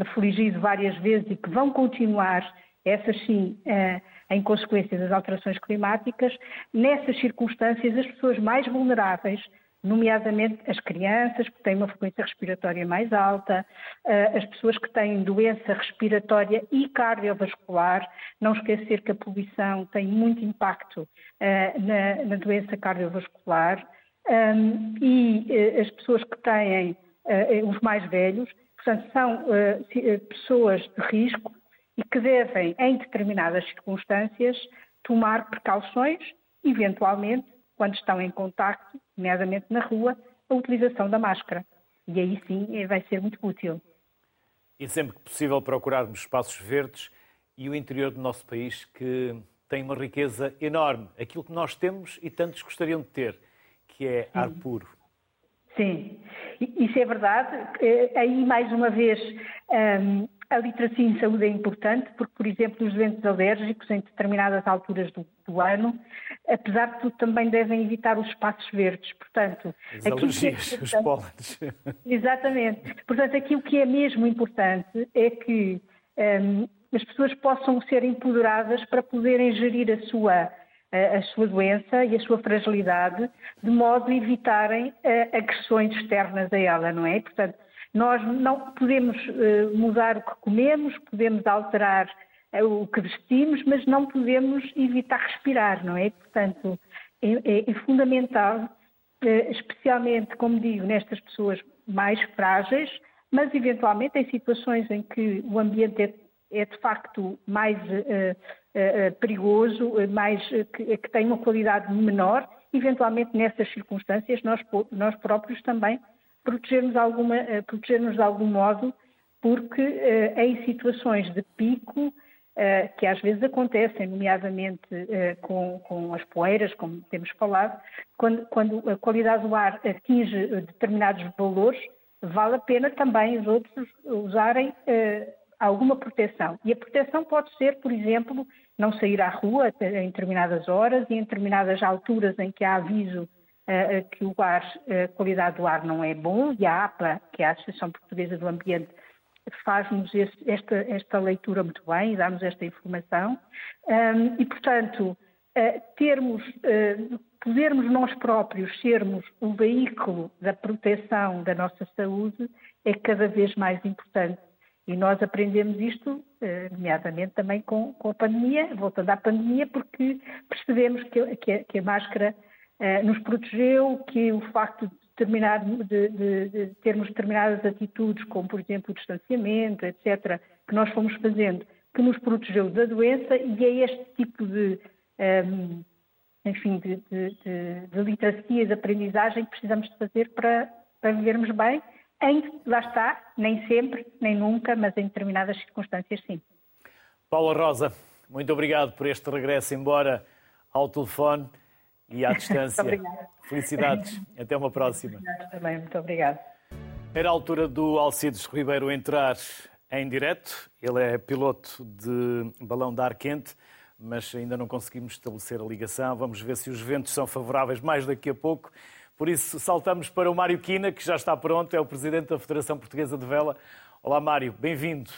afligido várias vezes e que vão continuar, essas sim, em consequência das alterações climáticas, nessas circunstâncias as pessoas mais vulneráveis nomeadamente as crianças, que têm uma frequência respiratória mais alta, uh, as pessoas que têm doença respiratória e cardiovascular. Não esquecer que a poluição tem muito impacto uh, na, doença cardiovascular. Um, e uh, as pessoas que têm, os mais velhos, portanto, são pessoas de risco e que devem, em determinadas circunstâncias, tomar precauções, eventualmente, quando estão em contacto, nomeadamente na rua, a utilização da máscara. E aí sim eh, vai ser muito útil. E sempre que possível procurarmos espaços verdes e o interior do nosso país que tem uma riqueza enorme, aquilo que nós temos e tantos gostariam de ter, que é sim. ar puro. Sim, isso é verdade. Eh, aí, mais uma vez, ehm, a literacia em saúde é importante porque, por exemplo, os doentes alérgicos em determinadas alturas do, do ano, apesar de tudo, também devem evitar os espaços verdes. Portanto, as alergias, é os pólenes. [laughs] Exatamente. Portanto, aquilo que é mesmo importante é que um, as pessoas possam ser empoderadas para poderem gerir a sua a sua doença e a sua fragilidade, de modo a evitarem uh, agressões externas a ela, não é? Portanto, nós não podemos uh, mudar o que comemos, podemos alterar uh, o que vestimos, mas não podemos evitar respirar, não é? Portanto, é, é, é fundamental, uh, especialmente, como digo, nestas pessoas mais frágeis, mas eventualmente em situações em que o ambiente é, é de facto mais perigoso, mais, que, que tem uma qualidade menor, eventualmente nessas circunstâncias nós, nós próprios também proteger-nos, alguma, eh, de algum modo, porque uh, em situações de pico, uh, que às vezes acontecem, nomeadamente com, com, as poeiras, como temos falado, quando, quando, a qualidade do ar atinge determinados valores, vale a pena também os outros usarem alguma proteção. E a proteção pode ser, por exemplo, não sair à rua em determinadas horas e em determinadas alturas em que há aviso que o ar, a qualidade do ar não é bom e a APA, que é a Associação Portuguesa do Ambiente, faz-nos esta, esta, leitura muito bem e dá-nos esta informação. e, portanto, termos, podermos nós próprios sermos o veículo da proteção da nossa saúde é cada vez mais importante. E nós aprendemos isto, nomeadamente também com, com a pandemia, voltando à pandemia, porque percebemos que, que, a, que a máscara eh, nos protegeu, que o facto de, determinar, de, de, de, termos determinadas atitudes, como por exemplo o distanciamento, etc., que nós fomos fazendo, que nos protegeu da doença e é este tipo de, um, ehm, enfim, de, de, literacia de aprendizagem que precisamos de fazer para, para vivermos bem, em, lá está, nem sempre, nem nunca, mas em determinadas circunstâncias sim. Paula Rosa, muito obrigado por este regresso, embora ao telefone e à distância. muito obrigada. Felicidades. Até uma próxima. Também, muito obrigada. Era a altura do Alcides Ribeiro entrar em direto. Ele é piloto de balão de ar quente, mas ainda não conseguimos estabelecer a ligação. Vamos ver se os ventos são favoráveis mais daqui a pouco. Por isso, saltamos para o Mário Quina, que já está pronto, é o presidente da Federação Portuguesa de Vela. Olá, Mário, bem-vindo.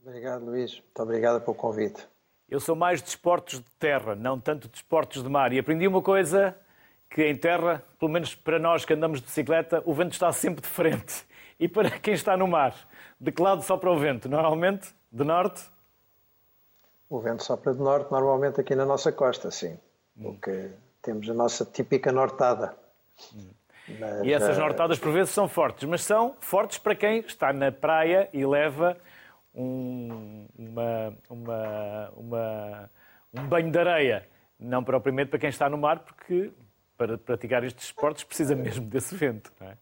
Obrigado, Luís. Muito obrigado pelo convite. Eu sou mais de esportes de terra, não tanto de esportes de mar. E aprendi uma coisa que em terra, pelo menos para nós que andamos de bicicleta, o vento está sempre de frente. [laughs] E para quem está no mar, de que lado sopra o vento? Normalmente, de norte? O vento sopra de norte, normalmente aqui na nossa costa, sim. Hum. Porque temos a nossa típica nortada. Hum. Mas, e essas nortadas por vezes são fortes, mas são fortes para quem está na praia e leva um, uma, uma, uma, um banho de areia. Não propriamente para quem está no mar, porque para praticar estes esportes precisa mesmo desse vento. Não é?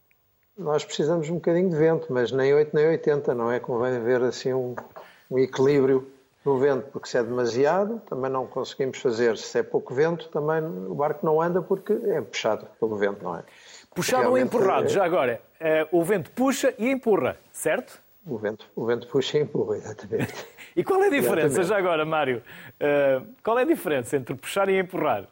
Nós precisamos um bocadinho de vento, mas nem 8 nem 80, não é? Convém haver assim um, um equilíbrio no vento, porque se é demasiado, também não conseguimos fazer. Se é pouco vento, também o barco não anda porque é puxado pelo vento, não é? Puxado ou empurrado, é... já agora. Uh, o vento puxa e empurra, certo? O vento, o vento puxa e empurra, exatamente. [laughs] e qual é a diferença, exatamente. já agora, Mário? Uh, qual é a diferença entre puxar e empurrar?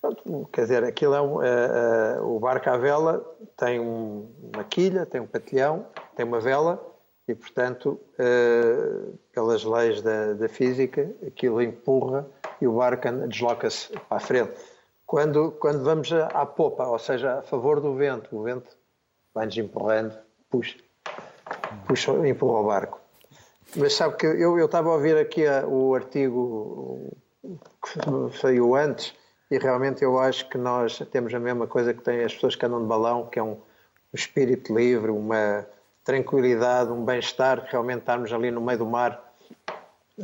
Pronto, quer dizer, aquilo é um, uh, uh, o barco à vela tem um, uma quilha, tem um patilhão, tem uma vela e, portanto, pelas leis da, da, física, aquilo empurra e o barco desloca-se para a frente. quando, quando vamos à popa, ou seja, a favor do vento, o vento vai-nos empurrando, puxa, puxa, empurra o barco. Mas sabe que eu, eu estava a ouvir aqui a, o artigo que saiu antes e realmente eu acho que nós temos a mesma coisa que têm as pessoas que andam de balão, que é um, um espírito livre, uma tranquilidade, um bem-estar, realmente estarmos ali no meio do mar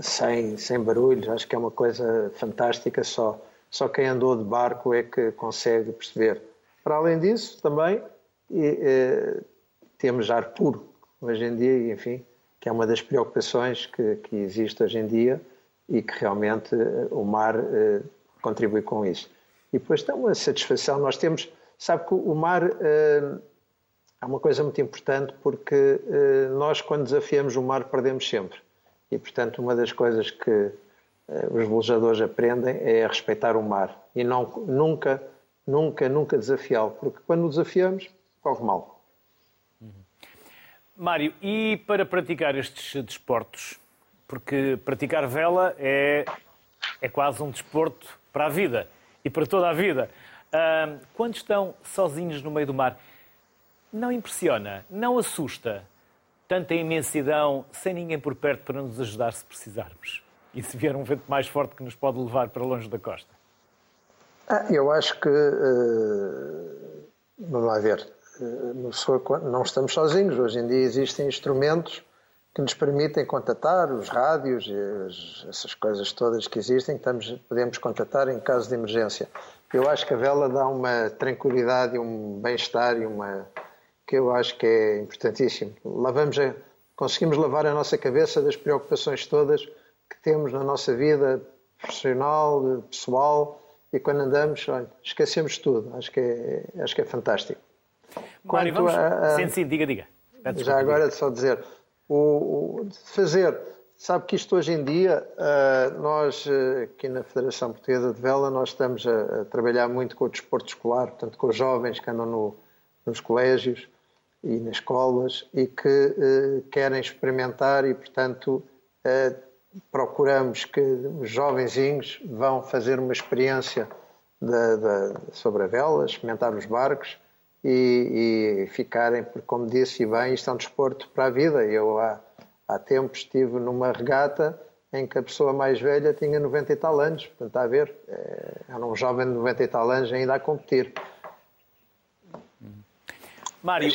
sem, sem barulhos, acho que é uma coisa fantástica, só, só quem andou de barco é que consegue perceber. Para além disso, também e, e, temos ar puro hoje em dia, enfim, que é uma das preocupações que, que existe hoje em dia e que realmente eh, o mar eh, contribui com isso. E depois tem uma satisfação, nós temos, sabe que o mar eh, é uma coisa muito importante porque nós quando desafiamos o mar perdemos sempre. E portanto uma das coisas que os velejadores aprendem é a respeitar o mar e não, nunca, nunca, nunca desafiá-lo, porque quando o desafiamos, corre mal. Mário, e para praticar estes desportos, porque praticar vela é, é quase um desporto para a vida e para toda a vida. Uh, quando estão sozinhos no meio do mar, não impressiona, não assusta tanta imensidão sem ninguém por perto para nos ajudar se precisarmos? E se vier um vento mais forte que nos pode levar para longe da costa? Ah, eu acho que. Uh, vamos lá ver. Uh, não estamos sozinhos. Hoje em dia existem instrumentos que nos permitem contatar, os rádios as, essas coisas todas que existem, estamos, podemos contatar em caso de emergência. Eu acho que a vela dá uma tranquilidade, um bem-estar e uma que eu acho que é importantíssimo. Lavamos a, conseguimos lavar a nossa cabeça das preocupações todas que temos na nossa vida profissional, pessoal, e quando andamos, olha, esquecemos tudo. Acho que é, acho que é fantástico. Mário, vamos... A. Sim, sim, diga, diga. Já agora, só dizer, o, o, fazer. Sabe que isto hoje em dia, uh, nós uh, aqui na Federação Portuguesa de Vela, nós estamos a, a, trabalhar muito com o desporto escolar, portanto com os jovens que andam no, nos colégios e nas escolas e que uh, querem experimentar e, portanto, procuramos que os jovenzinhos vão fazer uma experiência de, de, sobre a vela, experimentar os barcos e, e ficarem, porque como disse bem, isto é um desporto para a vida. Eu há, há tempos estive numa regata em que a pessoa mais velha tinha 90 e tal anos, portanto, está a ver, é, era um jovem de 90 e tal anos ainda a competir. Mário,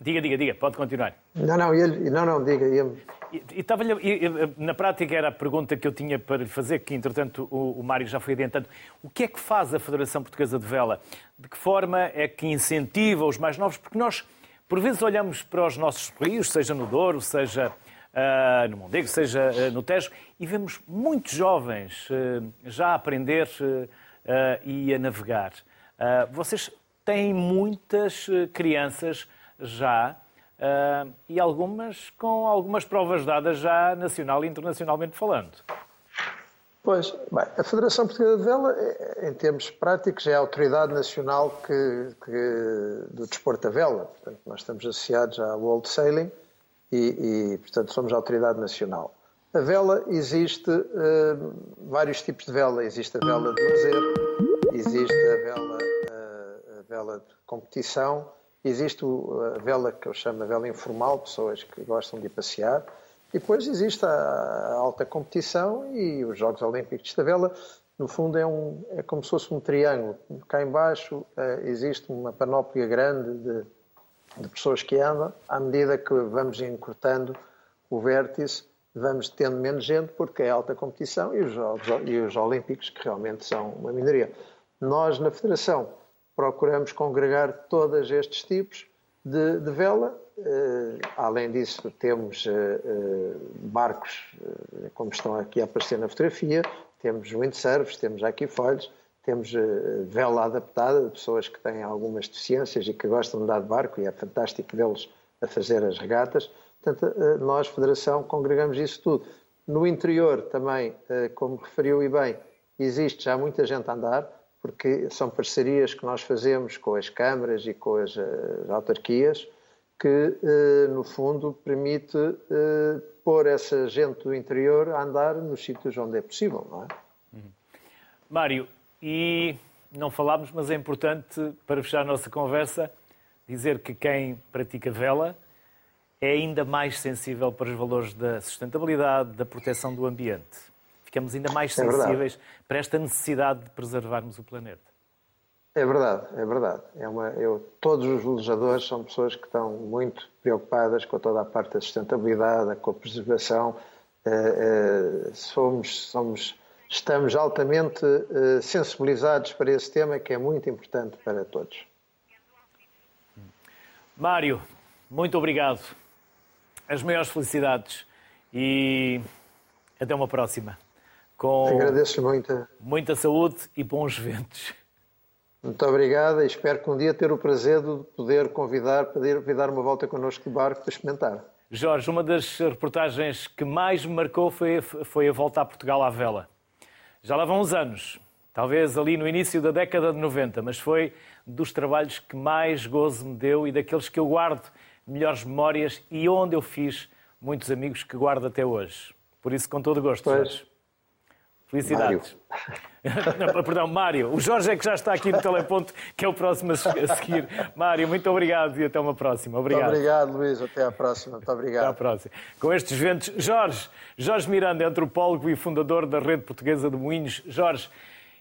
diga, diga, diga, pode continuar. Não, não, ele, não, não, diga. Ele... E, e, na prática era a pergunta que eu tinha para lhe fazer, que entretanto o, o Mário já foi adiantando. O que é que faz a Federação Portuguesa de Vela? De que forma é que incentiva os mais novos? Porque nós, por vezes, olhamos para os nossos rios, seja no Douro, seja uh, no Mondego, seja uh, no Tejo, e vemos muitos jovens uh, já a aprender e a navegar. vocês têm muitas crianças já uh, e algumas com algumas provas dadas já nacional e internacionalmente falando. Pois, bem, a Federação Portuguesa de Vela, em termos práticos, é a autoridade nacional que, que, do desporto da vela. Portanto, nós estamos associados à World Sailing e, e portanto, somos a autoridade nacional. A vela existe uh, vários tipos de vela. Existe a vela de lazer, existe a vela, uh, a vela de competição, Existe a vela que eu chamo a vela informal, pessoas que gostam de passear. E depois existe a alta competição e os Jogos Olímpicos da Vela. No fundo, é, um, é como se fosse um triângulo. Cá embaixo uh, existe uma panóplia grande de, de pessoas que andam. À medida que vamos encurtando o vértice, vamos tendo menos gente, porque é alta competição e os Jogos e os Olímpicos, que realmente são uma minoria. Nós, na Federação, procuramos congregar todos estes tipos de, de vela. Uh, além disso, temos uh, uh, barcos, como estão aqui a aparecer na fotografia, temos windsurfs, temos aquifolhos, temos vela adaptada de pessoas que têm algumas deficiências e que gostam de andar de barco, e é fantástico vê-los a fazer as regatas. Portanto, nós, Federação, congregamos isso tudo. No interior também, como referiu e bem, existe já muita gente a andar, porque são parcerias que nós fazemos com as câmaras e com as, as autarquias que, eh, no fundo, permite eh, pôr essa gente do interior a andar nos sítios onde é possível, não é? Uhum. Mário, e não falámos, mas é importante, para fechar a nossa conversa, dizer que quem pratica vela é ainda mais sensível para os valores da sustentabilidade, da proteção do ambiente. Ficamos ainda mais é sensíveis para esta necessidade de preservarmos o planeta. É verdade, é verdade. É uma, eu, todos os velejadores são pessoas que estão muito preocupadas com toda a parte da sustentabilidade, com a preservação. É, é, somos, somos, estamos altamente é, sensibilizados para esse tema que é muito importante para todos. Mário, muito obrigado. As maiores felicidades e até uma próxima. Com Agradeço muito. Muita saúde e bons ventos. Muito obrigado e espero que um dia ter o prazer de poder convidar para dar uma volta connosco de barco para experimentar. Jorge, uma das reportagens que mais me marcou foi, foi a volta a Portugal à vela. Já lá vão uns anos, talvez ali no início da década de 90, mas foi dos trabalhos que mais gozo me deu e daqueles que eu guardo melhores memórias e onde eu fiz muitos amigos que guardo até hoje. Por isso, com todo o gosto, pois. Jorge. Felicidades. Mário. [laughs] Perdão, Mário. O Jorge é que já está aqui no teleponto, que é o próximo a seguir. Mário, muito obrigado e até uma próxima. Obrigado. Muito obrigado, Luís. Até à próxima. Muito obrigado. Até à próxima. Com estes ventos, Jorge, Jorge Miranda, antropólogo e fundador da Rede Portuguesa de Moinhos. Jorge,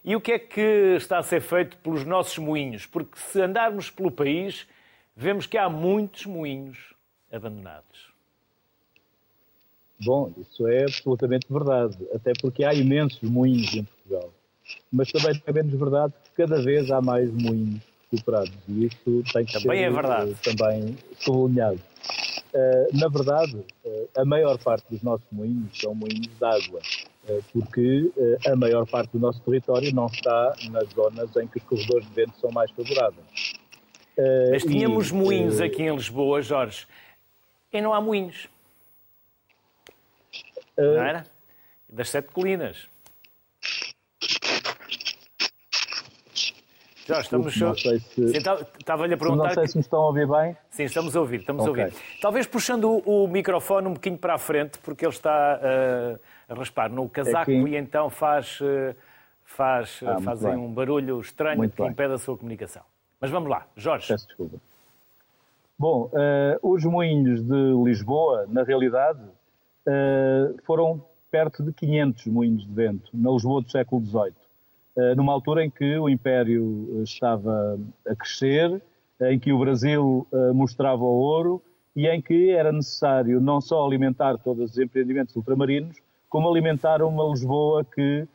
e o que é que está a ser feito pelos nossos moinhos? Porque se andarmos pelo país, vemos que há muitos moinhos abandonados. Bom, isso é absolutamente verdade, até porque há imensos moinhos em Portugal. Mas também é menos verdade que cada vez há mais moinhos recuperados e isso tem que também ser é verdade. Uh, também sublinhado. Uh, na verdade, uh, a maior parte dos nossos moinhos são moinhos de água, porque a maior parte do nosso território não está nas zonas em que os corredores de vento são mais favoráveis. Mas tínhamos e, moinhos aqui em Lisboa, Jorge, e não há moinhos. Não era? Das sete colinas. Já estamos. se... Estava-lhe a perguntar. Não sei se me estão a ouvir bem. Sim, estamos a ouvir, estamos okay. a ouvir. Talvez puxando o, microfone um bocadinho para a frente, porque ele está uh, a raspar no casaco Aqui. e então faz, uh, faz, ah, fazem um barulho estranho muito que bem. impede a sua comunicação. Mas vamos lá, Jorge. Peço desculpa. Bom, uh, os moinhos de Lisboa, na realidade, foram perto de 500 moinhos de vento, na Lisboa do século XVIII, uh, numa altura em que o Império estava a crescer, em que o Brasil mostrava o ouro e em que era necessário não só alimentar todos os empreendimentos ultramarinos, como alimentar uma Lisboa que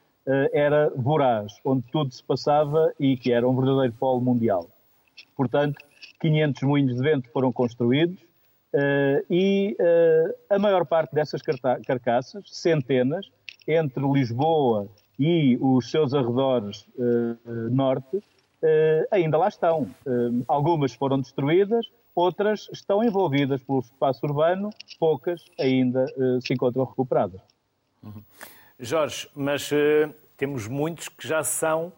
era voraz, onde tudo se passava e que era um verdadeiro polo mundial. Portanto, 500 moinhos de vento foram construídos uh, e uh, a maior parte dessas carcaças, centenas, entre Lisboa e os seus arredores uh, norte, ainda lá estão. algumas foram destruídas, outras estão envolvidas pelo espaço urbano, poucas ainda se encontram recuperadas. Uhum. Jorge, mas temos muitos que já são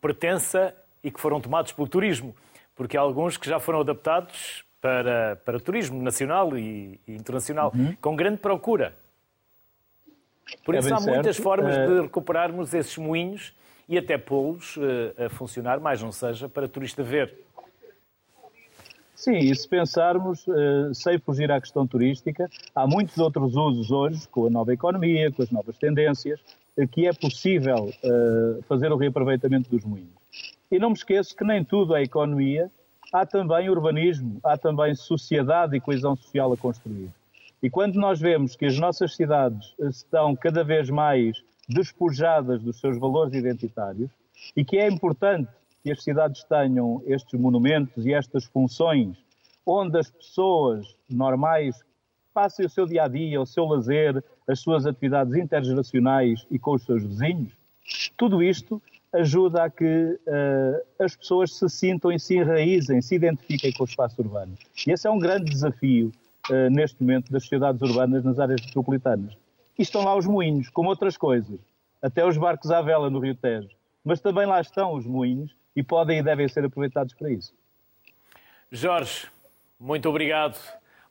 pertença e que foram tomados pelo turismo porque há alguns que já foram adaptados para, para turismo nacional e, e internacional, uhum. com grande procura. Por é isso há certo. muitas formas de recuperarmos esses moinhos e até pô-los uh, a funcionar, mais não seja, para turista ver. Sim, e se pensarmos, uh, sem fugir à questão turística, há muitos outros usos hoje, com a nova economia, com as novas tendências, que é possível fazer o reaproveitamento dos moinhos. E não me esqueço que nem tudo é economia, há também urbanismo, há também sociedade e coesão social a construir. E quando nós vemos que as nossas cidades estão cada vez mais despojadas dos seus valores identitários e que é importante que as cidades tenham estes monumentos e estas funções onde as pessoas normais passem o seu dia a dia, o seu lazer, as suas atividades intergeracionais e com os seus vizinhos, tudo isto ajuda a que uh, as pessoas se sintam e se enraizem, se identifiquem com o espaço urbano. E esse é um grande desafio uh, neste momento das sociedades urbanas nas áreas metropolitanas. E estão lá os moinhos, como outras coisas, até os barcos à vela no Rio Tejo. Mas também lá estão os moinhos e podem e devem ser aproveitados para isso. Jorge, muito obrigado.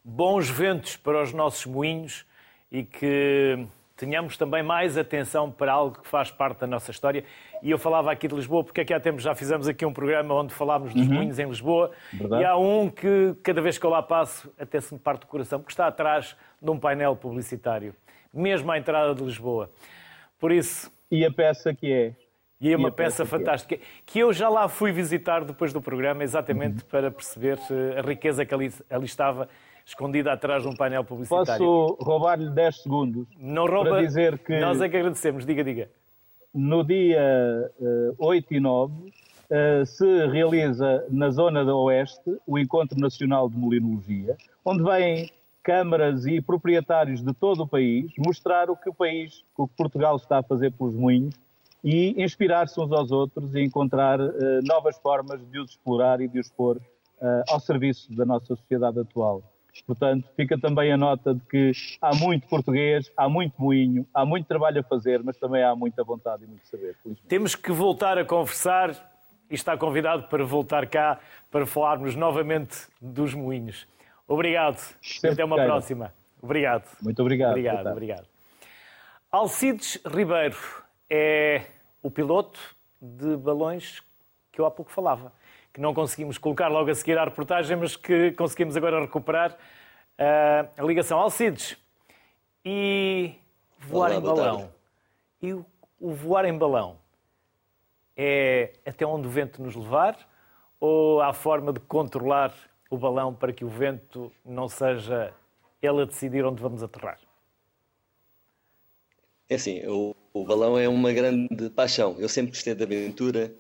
Bons ventos para os nossos moinhos e que tenhamos também mais atenção para algo que faz parte da nossa história. E eu falava aqui de Lisboa, porque aqui há tempos já fizemos aqui um programa onde falámos dos uhum. moinhos em Lisboa. Verdade. E há um que, cada vez que eu lá passo, até se me parte o coração, porque está atrás de um painel publicitário, mesmo à entrada de Lisboa. Por isso. E a peça que é? E é uma peça, peça, fantástica, que, é? que eu já lá fui visitar depois do programa, exatamente uhum. para perceber a riqueza que ali, ali estava escondida atrás de um painel publicitário. Posso roubar-lhe 10 segundos Não rouba, para dizer que... Nós é que agradecemos, diga, diga. No dia uh, 8 e 9 uh, se realiza na zona da Oeste o Encontro Nacional de Molinologia, onde vêm câmaras e proprietários de todo o país mostrar o que o país, o que Portugal está a fazer pelos moinhos e inspirar-se uns aos outros e encontrar uh, novas formas de os explorar e de os pôr uh, ao serviço da nossa sociedade atual. Portanto, fica também a nota de que há muito português, há muito moinho, há muito trabalho a fazer, mas também há muita vontade e muito saber. Temos que voltar a conversar e está convidado para voltar cá para falarmos novamente dos moinhos. Obrigado. Sempre Até uma queira. próxima. Obrigado. Muito obrigado. Obrigado, obrigado. Alcides Ribeiro é o piloto de balões que eu há pouco falava que não conseguimos colocar logo a seguir à reportagem, mas que conseguimos agora recuperar uh, a ligação. Alcides, e voar Olá, em balão? E o, o voar em balão é até onde o vento nos levar ou há forma de controlar o balão para que o vento não seja ele a decidir onde vamos aterrar? É assim, o, o balão é uma grande paixão. Eu sempre gostei de aventura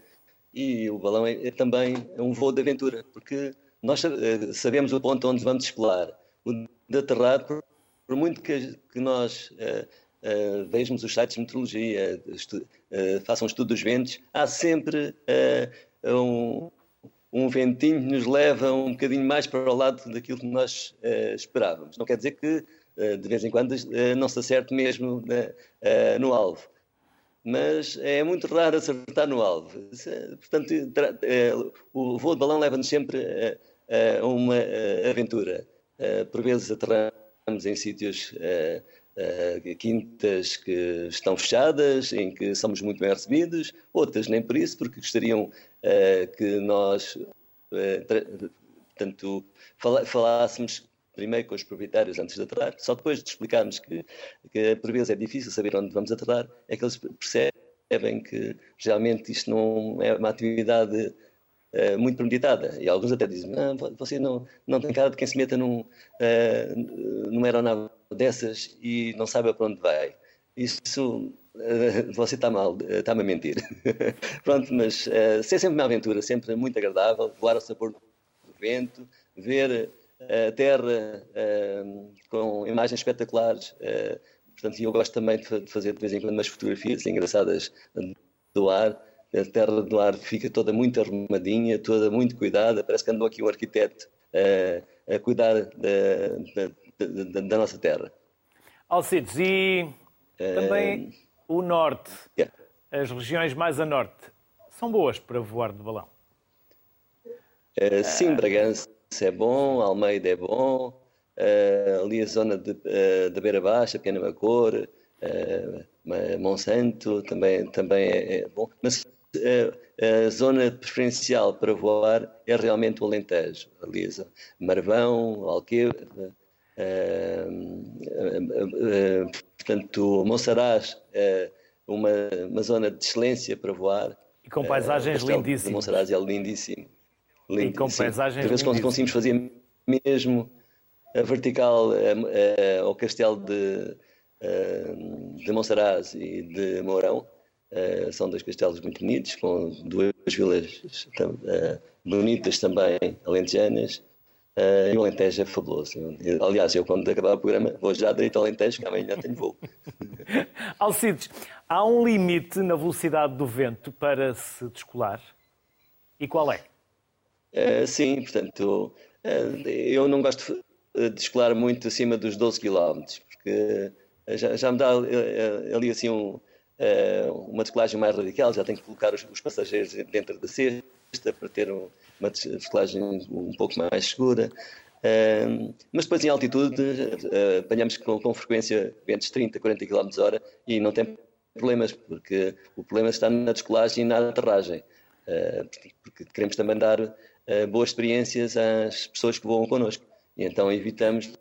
e o balão é, é também um voo de aventura, porque nós eh, sabemos o ponto onde vamos explorar. O de aterrar, por, por muito que, que nós uh, uh, vejamos os sites de meteorologia, estu, uh, façam um estudo dos ventos, há sempre um, um ventinho que nos leva um bocadinho mais para o lado daquilo que nós esperávamos. Não quer dizer que de vez em quando não se acerte mesmo no alvo mas é muito raro acertar no alvo. Portanto, é, o voo de balão leva-nos sempre a, uma aventura. Por vezes aterramos em sítios, quintas que estão fechadas, em que somos muito bem recebidos, outras nem por isso, porque gostariam que nós, portanto, falássemos primeiro com os proprietários antes de aterrar, só depois de explicarmos que, que por vezes é difícil saber onde vamos aterrar, é que eles percebem que realmente isto não é uma atividade uh, muito premeditada. E alguns até dizem, ah, você não, não tem cara de quem se meta num, uh, numa aeronave dessas e não sabe para onde vai. Isso uh, você está mal, está-me a mentir. [laughs] Pronto, mas uh, ser sempre uma aventura, sempre muito agradável, voar ao sabor do vento, ver a terra uh, com imagens espetaculares. Uh, portanto, eu gosto também de fazer de vez em quando umas fotografias engraçadas do ar. A terra do ar fica toda muito arrumadinha, toda muito cuidada. Parece que andou aqui um arquiteto uh, a cuidar da, da, da, da, nossa terra. Alcides, e também o norte, yeah. as regiões mais a norte, são boas para voar de balão? sim, Bragança é bom, Almeida é bom, uh, ali a zona de, uh, da Beira Baixa, Pequena Macor, uh, Monsanto também, também é, é bom. Mas a zona preferencial para voar é realmente o Alentejo, ali Marvão, Alqueva, portanto, Monsaraz é uma, uma zona de excelência para voar. E com paisagens lindíssimas. Monsaraz é lindíssimo. Lindo, e com paisagens Às vezes conseguimos fazer mesmo a vertical a, a, ao castelo de, a, de Monsaraz e de Mourão. são dois castelos muito bonitos, com duas vilas bonitas também, alentejanas. Uh, e o Alentejo é fabuloso. aliás, eu quando acabar o programa vou já direito ao Alentejo, que amanhã tenho voo. [laughs] Alcides, há um limite na velocidade do vento para se descolar? E qual é? Uh, sim, portanto, uh, eu não gosto de escolar muito acima dos 12 km, porque já, já me dá ali assim um, uma decolagem mais radical, já tenho que colocar os, os passageiros dentro da cesta para ter um, uma decolagem um pouco mais segura. Mas depois em altitude apanhamos com, com, frequência ventos 30, 40 km hora e não tem problemas, porque o problema está na descolagem e na aterragem. Porque queremos também dar boas experiências às pessoas que voam connosco. E então evitamos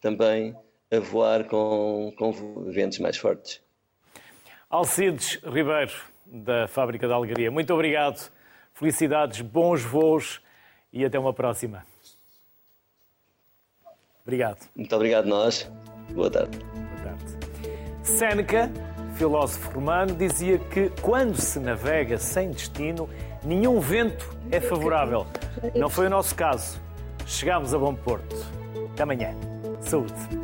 também a voar com, com ventos mais fortes. Alcides Ribeiro, da Fábrica da Algaria, muito obrigado. Felicidades, bons voos e até uma próxima. Obrigado. Muito obrigado, nós. Boa tarde. Boa tarde. Seneca, filósofo romano, dizia que quando se navega sem destino, nenhum vento é favorável. Não foi o nosso caso. Chegámos a bom porto. Até amanhã. Saúde.